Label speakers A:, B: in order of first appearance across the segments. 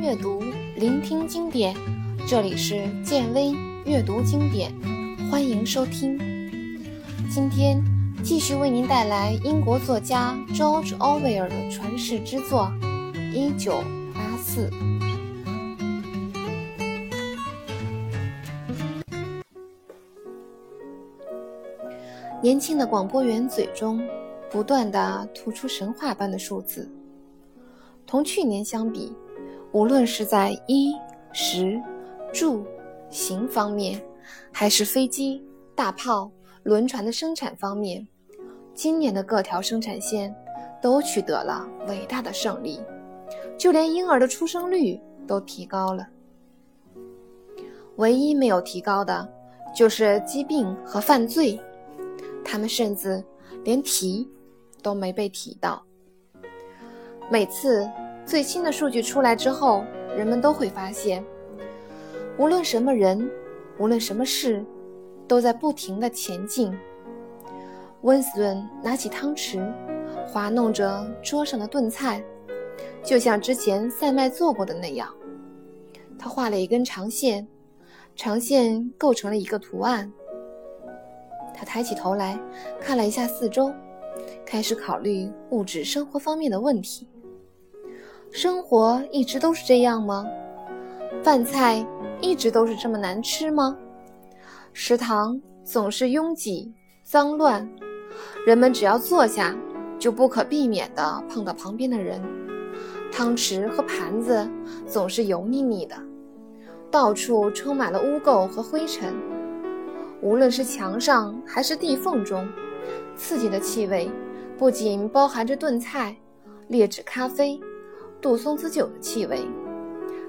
A: 阅读，聆听经典。这里是建威阅读经典，欢迎收听。今天继续为您带来英国作家 George Orwell 的传世之作《一九八四》。年轻的广播员嘴中不断的吐出神话般的数字。同去年相比，无论是在衣食住行方面，还是飞机、大炮、轮船的生产方面，今年的各条生产线都取得了伟大的胜利，就连婴儿的出生率都提高了。唯一没有提高的，就是疾病和犯罪，他们甚至连提都没被提到。每次最新的数据出来之后，人们都会发现，无论什么人，无论什么事，都在不停的前进。温斯顿拿起汤匙，滑弄着桌上的炖菜，就像之前塞麦做过的那样。他画了一根长线，长线构成了一个图案。他抬起头来看了一下四周，开始考虑物质生活方面的问题。生活一直都是这样吗？饭菜一直都是这么难吃吗？食堂总是拥挤脏乱，人们只要坐下，就不可避免地碰到旁边的人。汤匙和盘子总是油腻腻的，到处充满了污垢和灰尘。无论是墙上还是地缝中，刺激的气味不仅包含着炖菜、劣质咖啡。杜松子酒的气味，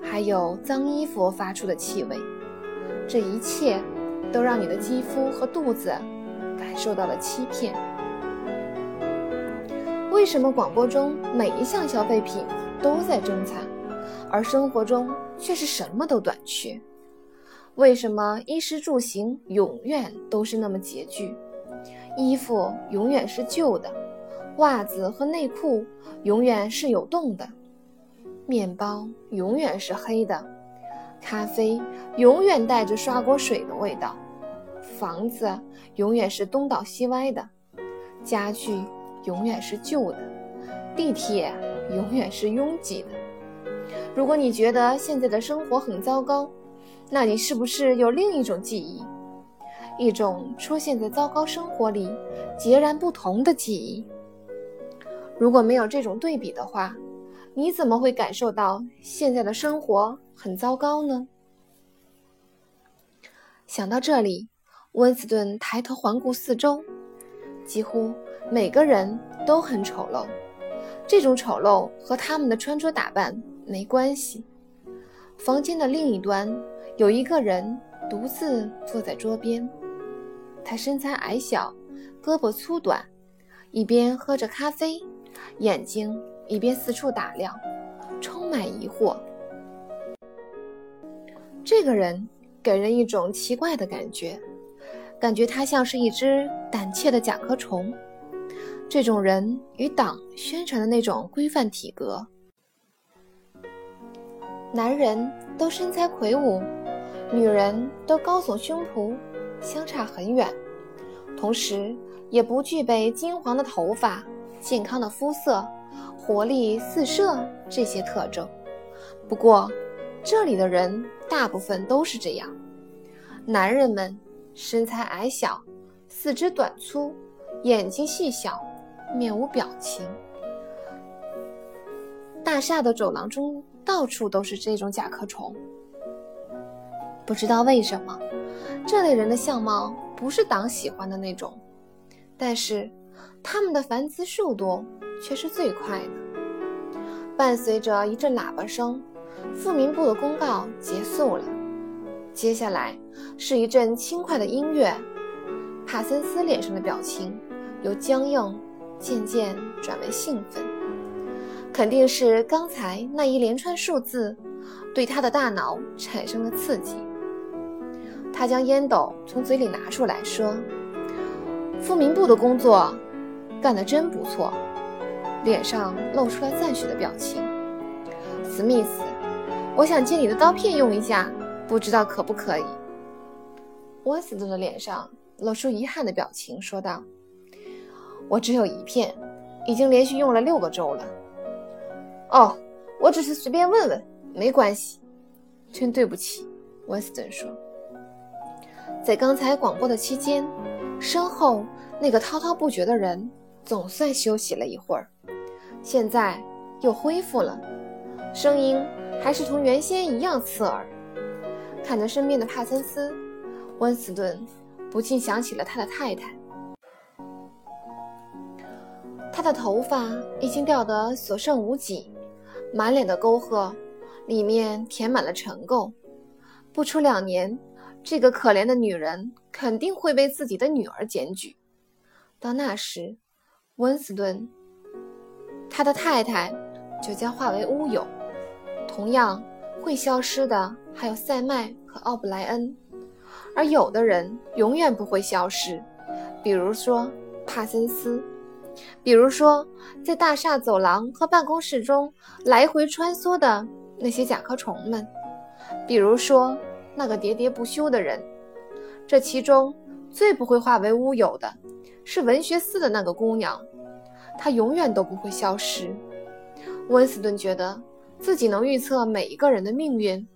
A: 还有脏衣服发出的气味，这一切都让你的肌肤和肚子感受到了欺骗。为什么广播中每一项消费品都在增产，而生活中却是什么都短缺？为什么衣食住行永远都是那么拮据？衣服永远是旧的，袜子和内裤永远是有洞的。面包永远是黑的，咖啡永远带着刷锅水的味道，房子永远是东倒西歪的，家具永远是旧的，地铁永远是拥挤的。如果你觉得现在的生活很糟糕，那你是不是有另一种记忆，一种出现在糟糕生活里截然不同的记忆？如果没有这种对比的话，你怎么会感受到现在的生活很糟糕呢？想到这里，温斯顿抬头环顾四周，几乎每个人都很丑陋。这种丑陋和他们的穿着打扮没关系。房间的另一端有一个人独自坐在桌边，他身材矮小，胳膊粗短，一边喝着咖啡，眼睛。一边四处打量，充满疑惑。这个人给人一种奇怪的感觉，感觉他像是一只胆怯的甲壳虫。这种人与党宣传的那种规范体格，男人都身材魁梧，女人都高耸胸脯，相差很远。同时，也不具备金黄的头发、健康的肤色。活力四射这些特征，不过这里的人大部分都是这样。男人们身材矮小，四肢短粗，眼睛细小，面无表情。大厦的走廊中到处都是这种甲壳虫。不知道为什么，这类人的相貌不是党喜欢的那种，但是他们的繁殖数多。却是最快的。伴随着一阵喇叭声，富民部的公告结束了。接下来是一阵轻快的音乐。帕森斯脸上的表情由僵硬渐渐转为兴奋，肯定是刚才那一连串数字对他的大脑产生了刺激。他将烟斗从嘴里拿出来说：“富民部的工作干得真不错。”脸上露出了赞许的表情。史密斯，我想借你的刀片用一下，不知道可不可以？”温斯顿的脸上露出遗憾的表情，说道：“我只有一片，已经连续用了六个周了。”哦，我只是随便问问，没关系。真对不起，温斯顿说。在刚才广播的期间，身后那个滔滔不绝的人总算休息了一会儿，现在又恢复了，声音还是同原先一样刺耳。看着身边的帕森斯。温斯顿不禁想起了他的太太，他的头发已经掉得所剩无几，满脸的沟壑，里面填满了尘垢。不出两年，这个可怜的女人肯定会被自己的女儿检举。到那时，温斯顿，他的太太就将化为乌有。同样会消失的还有塞麦和奥布莱恩。而有的人永远不会消失，比如说帕森斯，比如说在大厦走廊和办公室中来回穿梭的那些甲壳虫们，比如说那个喋喋不休的人。这其中最不会化为乌有的，是文学寺的那个姑娘，他永远都不会消失。温斯顿觉得自己能预测每一个人的命运，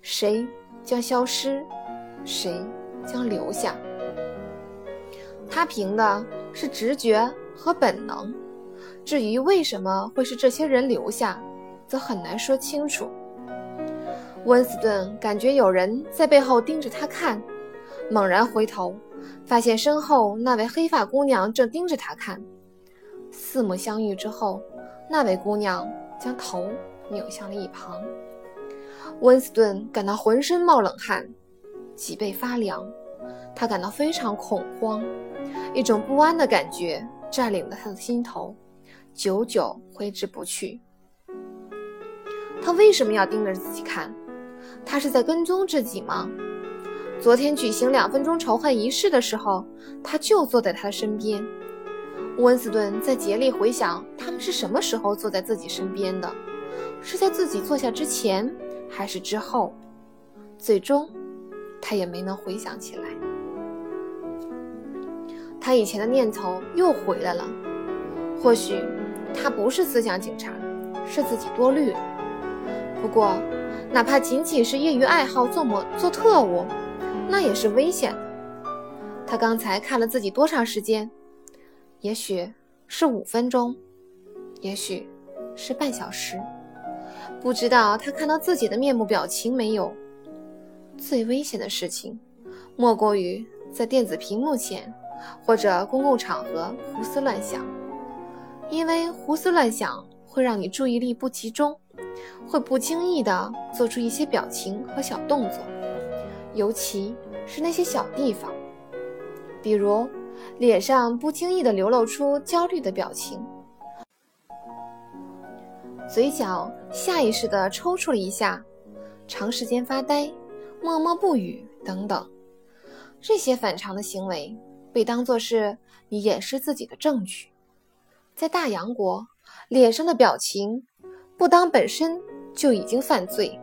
A: 谁将消失。谁将留下？他凭的是直觉和本能。至于为什么会是这些人留下，则很难说清楚。温斯顿感觉有人在背后盯着他看，猛然回头，发现身后那位黑发姑娘正盯着他看。四目相遇之后，那位姑娘将头扭向了一旁。温斯顿感到浑身冒冷汗。脊背发凉，他感到非常恐慌，一种不安的感觉占领了他的心头，久久挥之不去。他为什么要盯着自己看？他是在跟踪自己吗？昨天举行两分钟仇恨仪式的时候，他就坐在他的身边。温斯顿在竭力回想，他们是什么时候坐在自己身边的？是在自己坐下之前，还是之后？最终。他也没能回想起来，他以前的念头又回来了。或许他不是思想警察，是自己多虑了。不过，哪怕仅仅是业余爱好做模做特务，那也是危险的。他刚才看了自己多长时间？也许是五分钟，也许是半小时，不知道他看到自己的面目表情没有。最危险的事情，莫过于在电子屏幕前或者公共场合胡思乱想，因为胡思乱想会让你注意力不集中，会不经意地做出一些表情和小动作，尤其是那些小地方，比如脸上不经意地流露出焦虑的表情，嘴角下意识地抽搐了一下，长时间发呆。默默不语等等，这些反常的行为被当作是你掩饰自己的证据。在大洋国，脸上的表情不当本身就已经犯罪。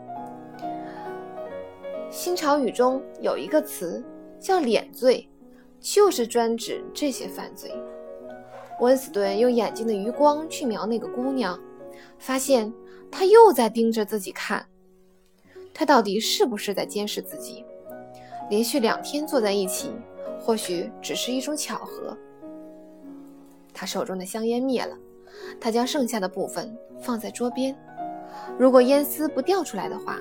A: 新潮语中有一个词叫“脸罪”，就是专指这些犯罪。温斯顿用眼睛的余光去瞄那个姑娘，发现她又在盯着自己看。他到底是不是在监视自己？连续两天坐在一起，或许只是一种巧合。他手中的香烟灭了，他将剩下的部分放在桌边。如果烟丝不掉出来的话，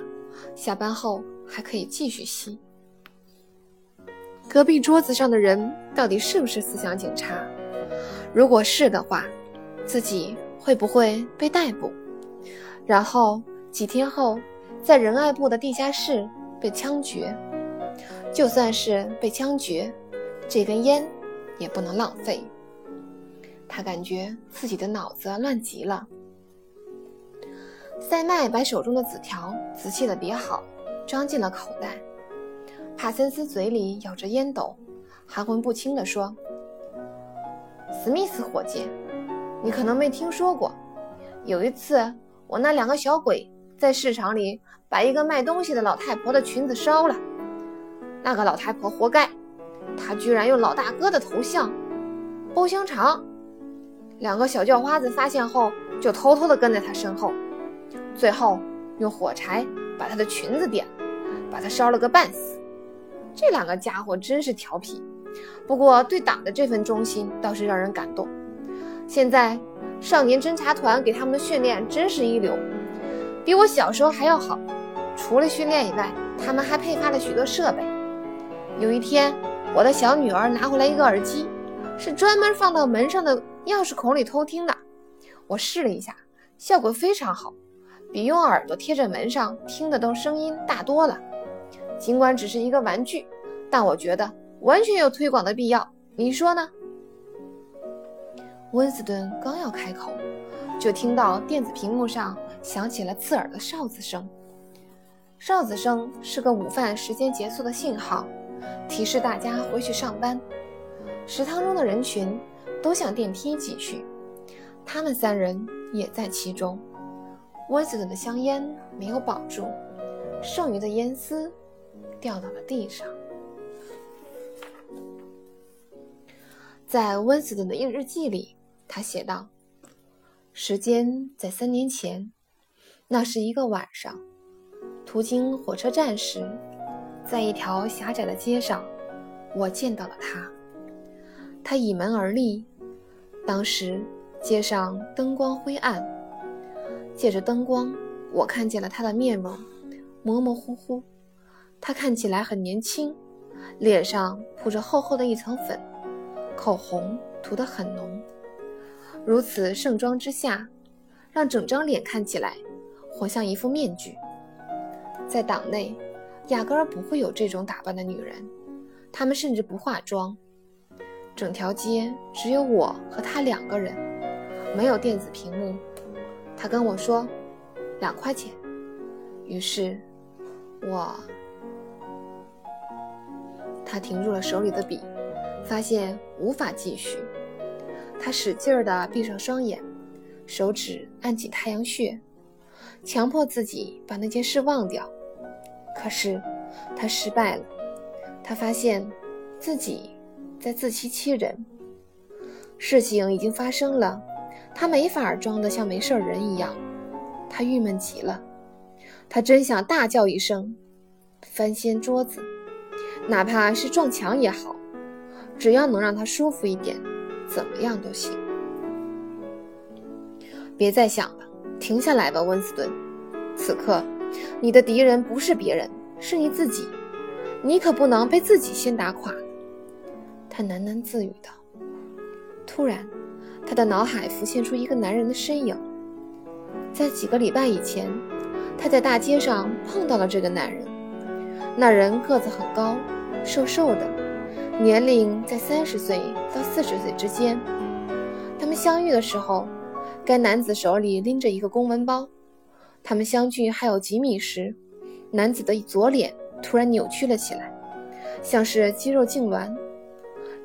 A: 下班后还可以继续吸。隔壁桌子上的人到底是不是思想警察？如果是的话，自己会不会被逮捕？然后几天后？在仁爱部的地下室被枪决，就算是被枪决，这根烟也不能浪费。他感觉自己的脑子乱极了。塞麦把手中的纸条仔细地叠好，装进了口袋。帕森斯嘴里咬着烟斗，含混不清地说：“史密斯伙计，你可能没听说过，有一次我那两个小鬼。”在市场里把一个卖东西的老太婆的裙子烧了。那个老太婆活该，她居然用老大哥的头像包香肠。两个小叫花子发现后，就偷偷地跟在她身后，最后用火柴把她的裙子点，把她烧了个半死。这两个家伙真是调皮，不过对党的这份忠心倒是让人感动。现在少年侦察团给他们的训练真是一流，比我小时候还要好。除了训练以外，他们还配发了许多设备。有一天，我的小女儿拿回来一个耳机，是专门放到门上的钥匙孔里偷听的。我试了一下，效果非常好，比用耳朵贴着门上听得到声音大多了。尽管只是一个玩具，但我觉得完全有推广的必要。你说呢？温斯顿刚要开口，就听到电子屏幕上响起了刺耳的哨子声。哨子声是个午饭时间结束的信号，提示大家回去上班。食堂中的人群都向电梯挤去，他们三人也在其中。温斯顿的香烟没有保住，剩余的烟丝。掉到了地上。在温斯顿的日记里，他写道：“时间在三年前，那是一个晚上，途经火车站时，在一条狭窄的街上，我见到了他。他倚门而立，当时街上灯光灰暗，借着灯光，我看见了他的面容，模模糊糊。”她看起来很年轻，脸上铺着厚厚的一层粉，口红涂得很浓。如此盛装之下，让整张脸看起来活像一副面具。在党内，压根儿不会有这种打扮的女人，她们甚至不化妆。整条街只有我和她两个人，没有电子屏幕。他跟我说：“两块钱。”于是，我。他停住了手里的笔，发现无法继续。他使劲儿地闭上双眼，手指按紧太阳穴，强迫自己把那件事忘掉。可是他失败了。他发现自己在自欺欺人。事情已经发生了，他没法装得像没事人一样。他郁闷极了，他真想大叫一声，翻掀桌子。哪怕是撞墙也好，只要能让他舒服一点，怎么样都行。别再想了，停下来吧，温斯顿。此刻，你的敌人不是别人，是你自己。你可不能被自己先打垮。他喃喃自语道。突然，他的脑海浮现出一个男人的身影。在几个礼拜以前，他在大街上碰到了这个男人。那人个子很高。瘦瘦的，年龄在三十岁到四十岁之间。他们相遇的时候，该男子手里拎着一个公文包。他们相距还有几米时，男子的左脸突然扭曲了起来，像是肌肉痉挛。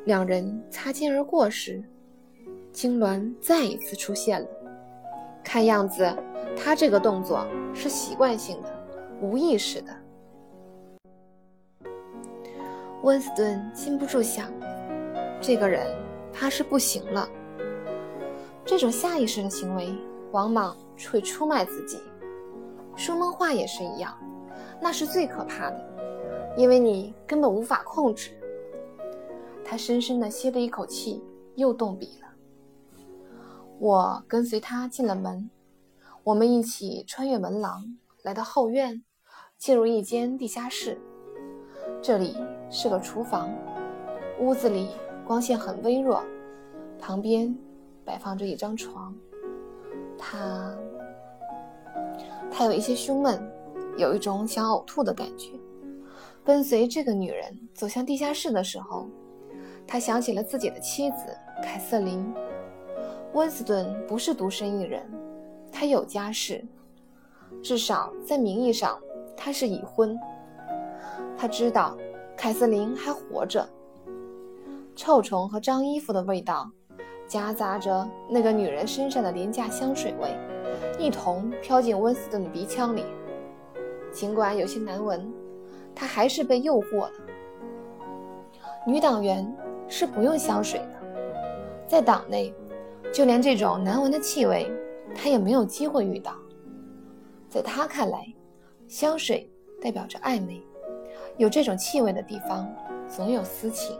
A: 两人擦肩而过时，痉挛再一次出现了。看样子，他这个动作是习惯性的，无意识的。温斯顿禁不住想，这个人怕是不行了。这种下意识的行为，往往会出卖自己。说梦话也是一样，那是最可怕的，因为你根本无法控制。他深深地吸了一口气，又动笔了。我跟随他进了门，我们一起穿越门廊，来到后院，进入一间地下室。这里是个厨房，屋子里光线很微弱，旁边摆放着一张床。他，他有一些胸闷，有一种想呕吐的感觉。跟随这个女人走向地下室的时候，他想起了自己的妻子凯瑟琳。温斯顿不是独身一人，他有家室，至少在名义上他是已婚。他知道凯瑟琳还活着。臭虫和脏衣服的味道，夹杂着那个女人身上的廉价香水味，一同飘进温斯顿的鼻腔里。尽管有些难闻，他还是被诱惑了。女党员是不用香水的，在党内，就连这种难闻的气味，她也没有机会遇到。在她看来，香水代表着暧昧，有这种气味的地方，总有私情。